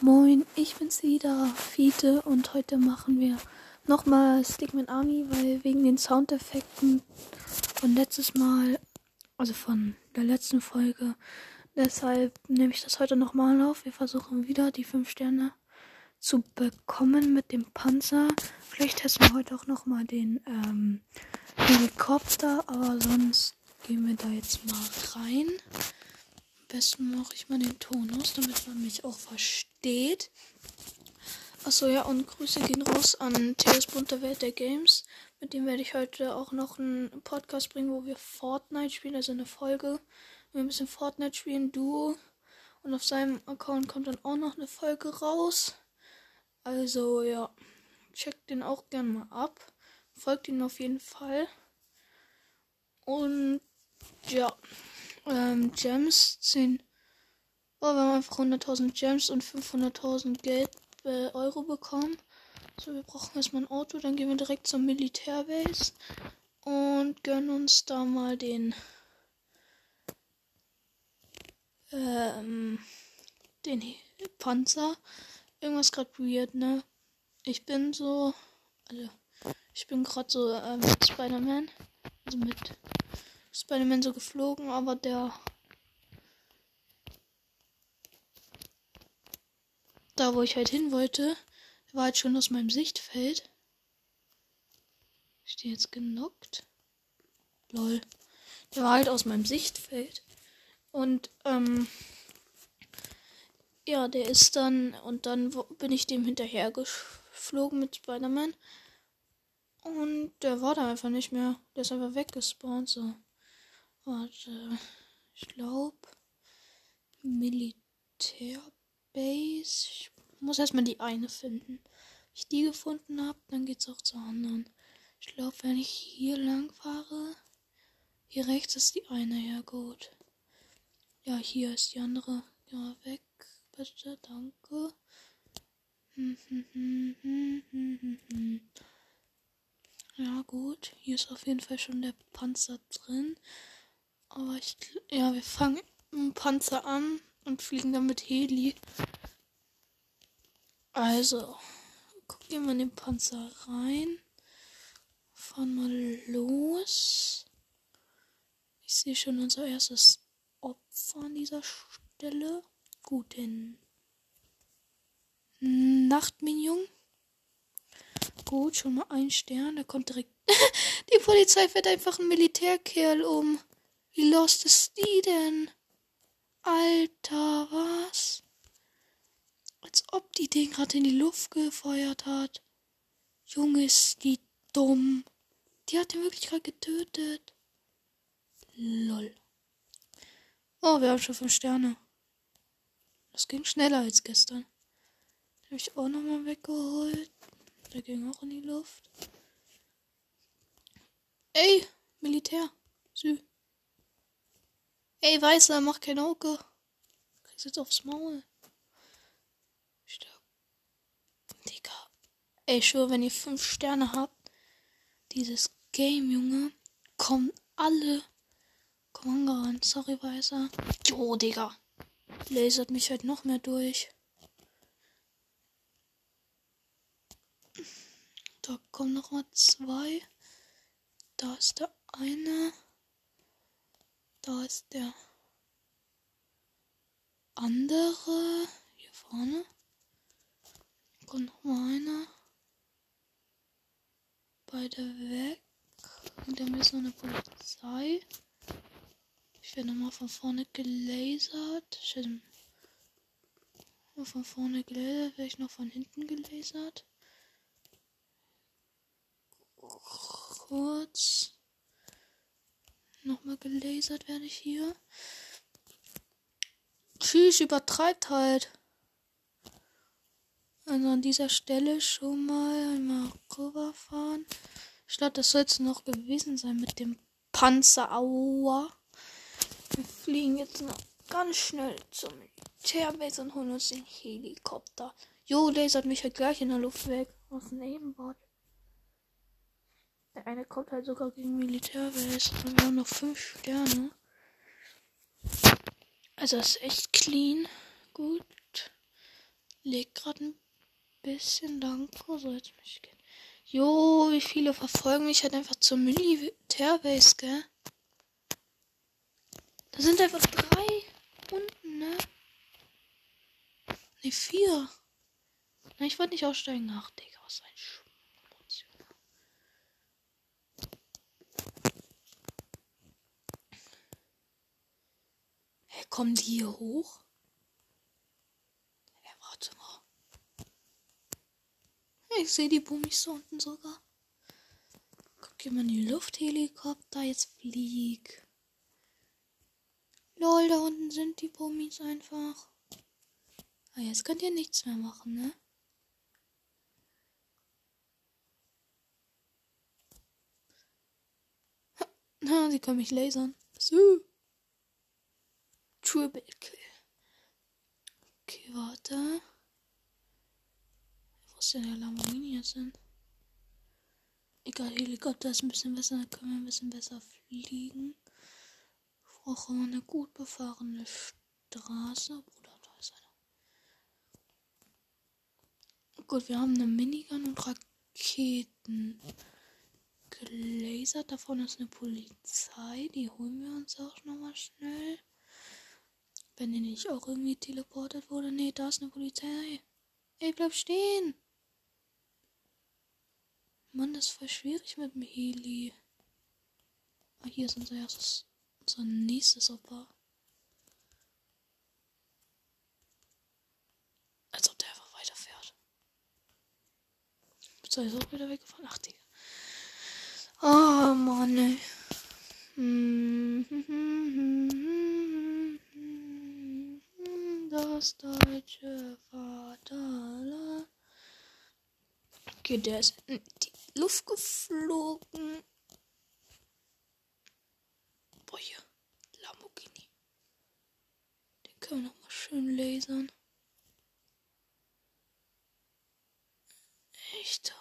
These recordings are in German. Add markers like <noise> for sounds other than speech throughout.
Moin, ich bin's wieder, Fiete, und heute machen wir nochmal Stickman Army, weil wegen den Soundeffekten von letztes Mal, also von der letzten Folge, deshalb nehme ich das heute nochmal auf. Wir versuchen wieder die 5 Sterne zu bekommen mit dem Panzer. Vielleicht testen wir heute auch nochmal den ähm, Helikopter, aber sonst gehen wir da jetzt mal rein. Besten mache ich mal den Ton aus, damit man mich auch versteht. Achso, ja, und Grüße gehen raus an Theos Bunte Welt der Games. Mit dem werde ich heute auch noch einen Podcast bringen, wo wir Fortnite spielen, also eine Folge. Wir bisschen Fortnite spielen, Duo. Und auf seinem Account kommt dann auch noch eine Folge raus. Also, ja, checkt den auch gerne mal ab. Folgt ihn auf jeden Fall. Und ja, ähm, Gems 10. Oh, wir haben einfach 100.000 Gems und 500.000 Geld äh, Euro bekommen. So, wir brauchen erstmal ein Auto. Dann gehen wir direkt zur Militärbase und gönnen uns da mal den ähm, den Panzer. Irgendwas gerade weird, ne? Ich bin so, also ich bin gerade so ähm, Spider-Man, also mit Spider-Man so geflogen, aber der da, wo ich halt hin wollte, war halt schon aus meinem Sichtfeld. Ich stehe jetzt genockt. Lol. Der war halt aus meinem Sichtfeld. Und, ähm, ja, der ist dann, und dann bin ich dem hinterher geflogen mit Spider-Man. Und der war da einfach nicht mehr. Der ist einfach weggespawnt, so. Warte. Ich glaube. Militärbase. Ich muss erstmal die eine finden. Wenn ich die gefunden habe, dann geht's auch zur anderen. Ich glaube, wenn ich hier lang fahre. Hier rechts ist die eine, ja gut. Ja, hier ist die andere. Ja, weg. Bitte, danke. Ja, gut. Hier ist auf jeden Fall schon der Panzer drin. Aber ich. Ja, wir fangen im Panzer an und fliegen dann mit Heli. Also, gucken wir mal in den Panzer rein. Fahren mal los. Ich sehe schon unser erstes Opfer an dieser Stelle. Guten Nachtminion. Gut, schon mal ein Stern. Da kommt direkt. <laughs> die Polizei fährt einfach einen Militärkerl um. Wie lost ist die denn? Alter, was? Als ob die den gerade in die Luft gefeuert hat. Junge, ist die dumm. Die hat ihn wirklich gerade getötet. Lol. Oh, wir haben schon fünf Sterne. Das ging schneller als gestern. Habe ich auch nochmal weggeholt. Der ging auch in die Luft. Ey, Militär. Sü. Ey, Weißer, mach kein Auge. Kriegst jetzt aufs Maul. Stopp. Digga. Ey, schon, wenn ihr fünf Sterne habt, dieses Game, Junge, kommen alle. Komm angerannt. Sorry, Weißer. Jo, Digga. Lasert mich halt noch mehr durch. Da kommen noch mal zwei. Da ist der eine. Da ist der andere. Hier vorne. Kommt noch mal einer. Beide weg. Und dann ist noch eine Polizei. Ich werde nochmal von vorne gelasert. Ich werde von vorne gelasert. Werde ich noch von hinten gelasert. Kurz. Nochmal gelasert werde ich hier. Tschüss, übertreibt halt. Also an dieser Stelle schon mal einmal rüberfahren. Ich glaube, das soll es noch gewesen sein mit dem Panzer. Aua. Wir fliegen jetzt noch ganz schnell zum Militärbase und holen uns den Helikopter. Jo, lasert mich halt gleich in der Luft weg. Aus dem Nebenbord. Der eine kommt halt sogar gegen Militärbase. Und wir haben noch fünf Sterne. Also ist echt clean. Gut. legt gerade ein bisschen lang. So, jetzt mich gehen. Jo, wie viele verfolgen mich halt einfach zur Militärbase, gell? Da sind einfach drei unten, ne? Ne, vier. Na, ich wollte nicht aussteigen. Ach, Digga, was ein Schmutz, Hä, kommen die hier hoch? Hä, warte mal. Ich sehe die Bummis so unten sogar. Guck hier mal in die Lufthelikopter. Jetzt flieg. Lol, da unten sind die Bummis einfach. Ah, jetzt könnt ihr nichts mehr machen, ne? Na, <laughs> sie können mich lasern. So. Triple Kill. Okay, warte. Wo ist denn der Lamborghini jetzt hin? Egal, Helikopter ist ein bisschen besser, dann können wir ein bisschen besser fliegen. Ich brauche eine gut befahrene Straße. Bruder, da ist einer. Gut, wir haben eine Minigun und Raketen gelasert. Da vorne ist eine Polizei. Die holen wir uns auch nochmal schnell. Wenn die nicht auch irgendwie teleportet wurde. Nee, da ist eine Polizei. Ey, bleib stehen. Mann, das ist voll schwierig mit dem Heli. Ah, hier ist unser erstes, unser nächstes Opfer. Als ob der einfach weiterfährt. So, ist auch wieder weggefahren. Ach, Digga. Oh Mann, ey. Das deutsche Vaterland. Okay, der ist in die Luft geflogen. Boah, hier. Lamborghini. Den können wir nochmal schön lasern. Echt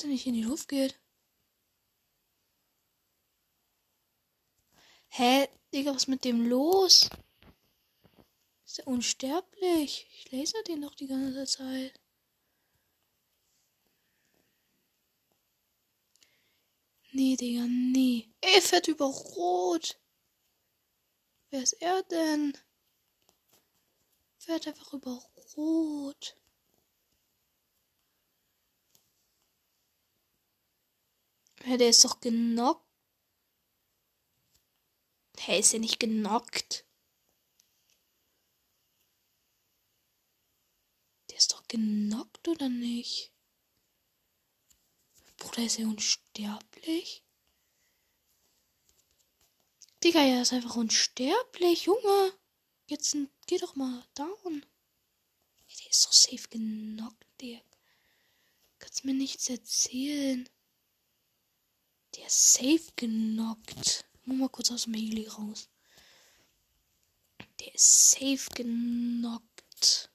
der nicht in die Luft geht. Hä? Digga, was mit dem los? Ist er unsterblich? Ich laser den doch die ganze Zeit. Nee, Digga, nee. Er fährt über Rot. Wer ist er denn? Fährt einfach über Rot. Ja, der ist doch genockt. Hä, ist er nicht genockt? Der ist doch genockt, oder nicht? Bruder, ist er unsterblich? Digga, er ist einfach unsterblich, Junge. Jetzt geh doch mal down. Der ist doch safe genockt, der. Kannst mir nichts erzählen. Der ist safe genockt. Muss mal kurz aus dem Heli raus. Der ist safe genockt.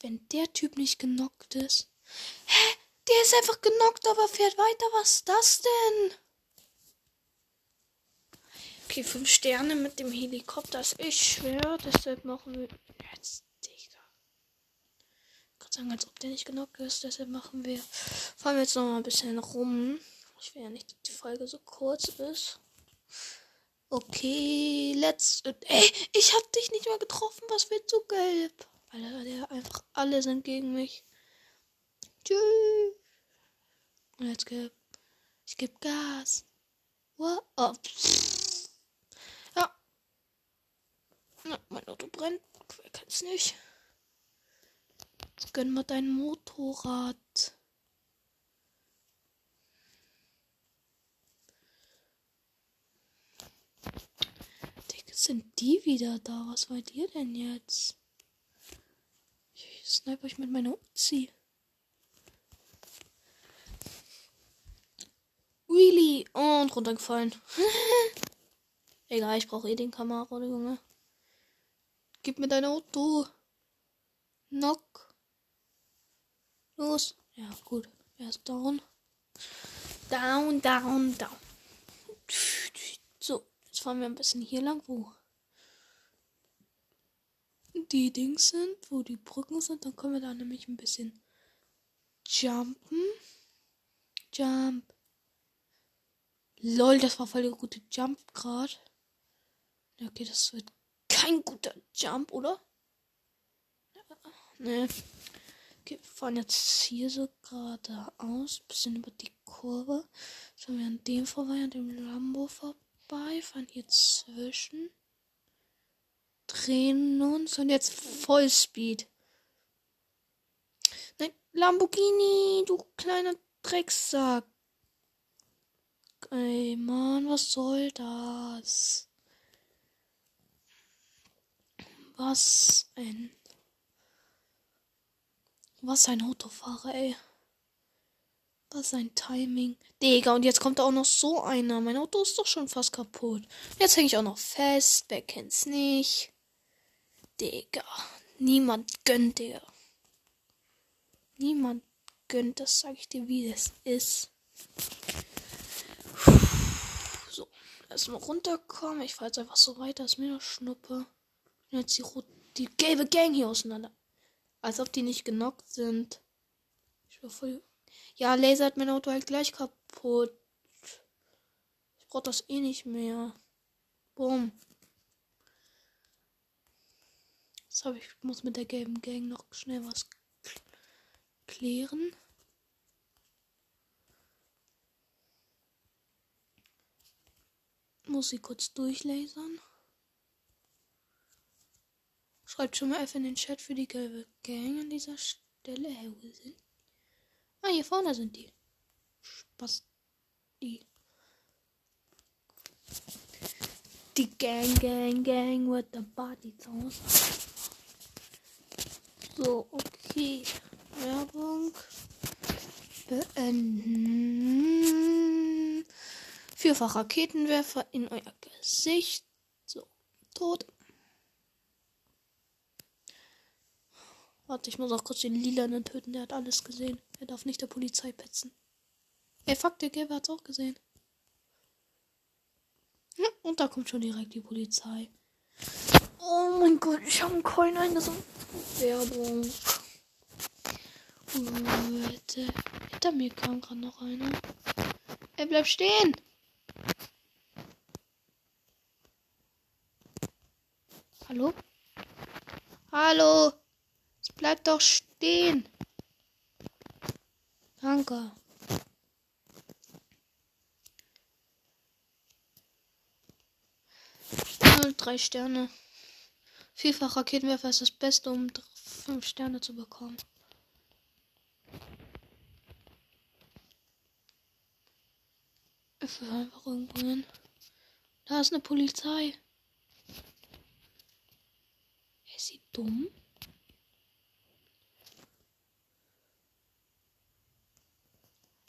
Wenn der Typ nicht genockt ist. Hä? Der ist einfach genockt, aber fährt weiter. Was ist das denn? Okay, fünf Sterne mit dem Helikopter ist schwer. Deshalb machen wir jetzt gerade sagen, als ob der nicht genug ist. Deshalb machen wir. Fahren wir jetzt noch mal ein bisschen rum. Ich will ja nicht, dass die Folge so kurz ist. Okay, let's. Ey, ich hab dich nicht mehr getroffen. Was wird so gelb? Alter, der einfach alle sind gegen mich. Tschüss. Jetzt gelb. Ich geb Gas. What? Oh. Ja. Na, mein Auto brennt. Wer kennt's nicht? Jetzt gönn mal dein Motorrad. Digga, sind die wieder da? Was wollt ihr denn jetzt? Ich snipe euch mit meiner Uzi. Really? Und runtergefallen. <laughs> Egal, ich brauche eh den Kamera, Junge. Gib mir dein Auto. Knock. Los. Ja, gut. Er ist down. Down, down, down. So, jetzt fahren wir ein bisschen hier lang. Wo? Die Dings sind, wo die Brücken sind, dann können wir da nämlich ein bisschen jumpen. Jump. Lol, das war voll der gute Jump gerade. Okay, das wird kein guter Jump, oder? Ne. Okay, wir fahren jetzt hier so geradeaus, bisschen über die Kurve. So, wir an dem vorbei, an dem Lambo vorbei, fahren hier zwischen. Drehen uns und jetzt Vollspeed. Nein, Lamborghini, du kleiner Drecksack. Ey, Mann, was soll das? Was ein. Was ein Autofahrer, ey. Was ein Timing. Digga, und jetzt kommt da auch noch so einer. Mein Auto ist doch schon fast kaputt. Jetzt hänge ich auch noch fest. Wer kennt's nicht? Digga. Niemand gönnt dir. Niemand gönnt, das sag ich dir, wie es ist. So, erstmal runterkommen. Ich fahre jetzt einfach so weiter, ist mir noch Schnuppe. Jetzt die, die gelbe Gang hier auseinander. Als ob die nicht genockt sind. Ich war voll. Ja, Laser hat mein Auto halt gleich kaputt. Ich brauch das eh nicht mehr. Bumm. So, ich muss mit der gelben Gang noch schnell was klären. Muss sie kurz durchlasern. Schreibt schon mal F in den Chat für die gelbe Gang an dieser Stelle. Hey, wo sind? Ah, hier vorne sind die. Spaß. Die. Die Gang, Gang, Gang with the body songs. So, okay. Werbung beenden. Vierfach Raketenwerfer in euer Gesicht. So, tot. Warte, ich muss auch kurz den Lilanen töten. Der hat alles gesehen. Er darf nicht der Polizei petzen. Ey, fuck, der Gelbe hat's auch gesehen. Ja, und da kommt schon direkt die Polizei. Oh mein Gott, ich habe einen Coin eingesammelt. Werbung. Leute. Hinter mir kam gerade noch einer. Er bleibt stehen. Hallo? Hallo? Bleib doch stehen. Danke. drei Sterne. Vielfach Raketenwerfer ist das Beste, um fünf Sterne zu bekommen. Ich will einfach irgendwo hin. Da ist eine Polizei. Ist sie dumm?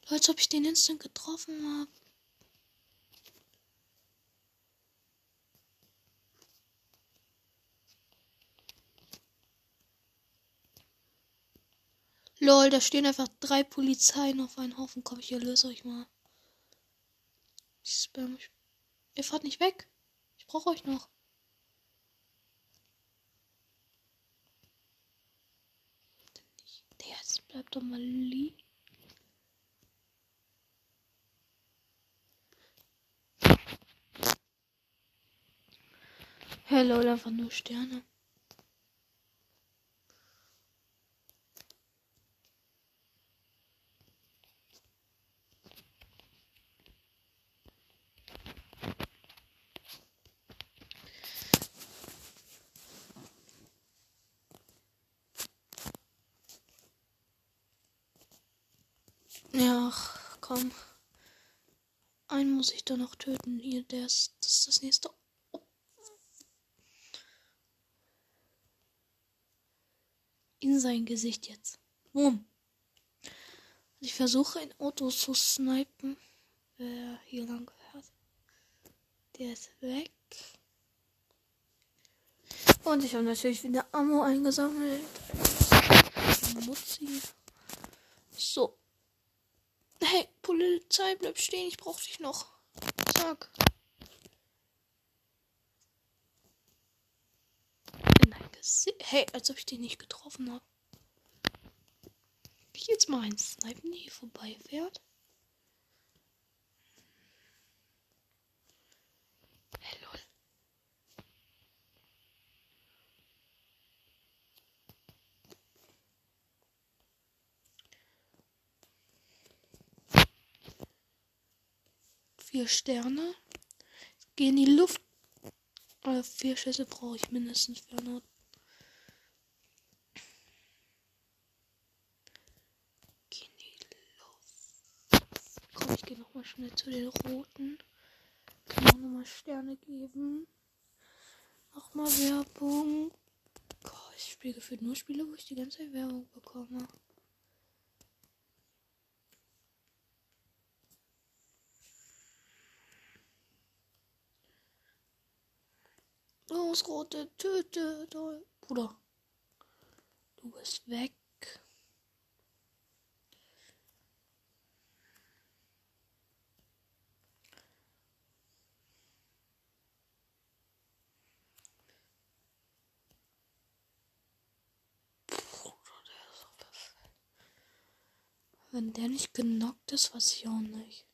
Als ob ich den instant getroffen habe. Lol, da stehen einfach drei Polizeien auf einen Haufen. Komm, ich erlöse euch mal. Spam. Ihr fahrt nicht weg. Ich brauche euch noch. Der jetzt bleibt doch mal liegen. Hey lol, einfach nur Sterne. Ja, komm. Einen muss ich da noch töten. Hier, der ist, das ist das nächste in sein Gesicht jetzt. Boom. Ich versuche ein Auto zu snipen. Wer hier lang fährt. Der ist weg. Und ich habe natürlich wieder Ammo eingesammelt. Mutzi. So. Hey, Polizei, bleib stehen, ich brauch dich noch. Zack. In dein Hey, als ob ich den nicht getroffen habe. Ich jetzt mal ein Snipen hier vorbeifährt. Vier Sterne. Geh in die Luft. Aber vier Schüsse brauche ich mindestens für eine. Geh die Luft. Komm, ich gehe nochmal schnell zu den roten. Kann auch nochmal Sterne geben. Nochmal Werbung. Boah, ich spiele gefühlt nur Spiele, wo ich die ganze Werbung bekomme. Los, rote, töte, Bruder. Du bist weg. Wenn der nicht genockt ist, weiß ich auch nicht.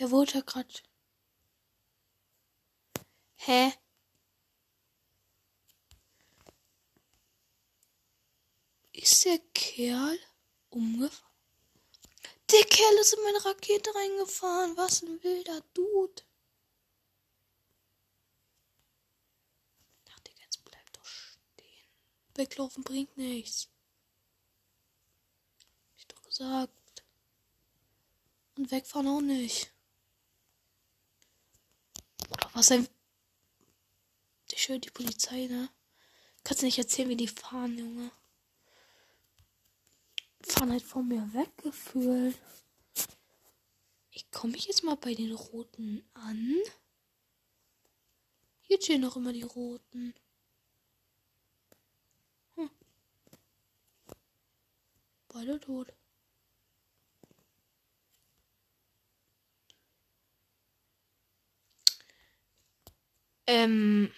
Er wurde gerade. Hä? Ist der Kerl umgefahren? Der Kerl ist in meine Rakete reingefahren. Was ein wilder Dude. Ach, Digga, jetzt bleib doch stehen. Weglaufen bringt nichts. Hab ich doch gesagt. Und wegfahren auch nicht. Ein. Ich höre die Polizei, ne? Kannst du nicht erzählen, wie die fahren, Junge. Fahren halt von mir weggefühlt. Ich komme ich jetzt mal bei den Roten an. Hier stehen noch immer die Roten. Hm. Beide tot. Ähm.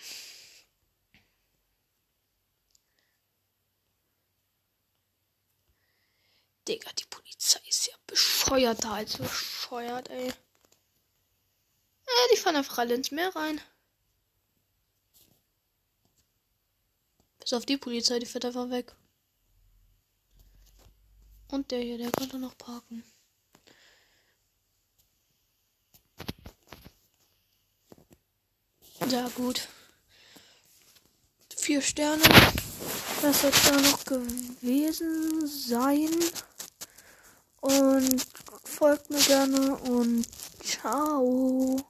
Digga, die Polizei ist ja bescheuerter als bescheuert, ey. Äh, die fahren einfach alle ins Meer rein. Bis auf die Polizei, die fährt einfach weg. Und der hier, der konnte noch parken. Ja, gut. Vier Sterne. Das wird da noch gewesen sein. Und folgt mir gerne und ciao.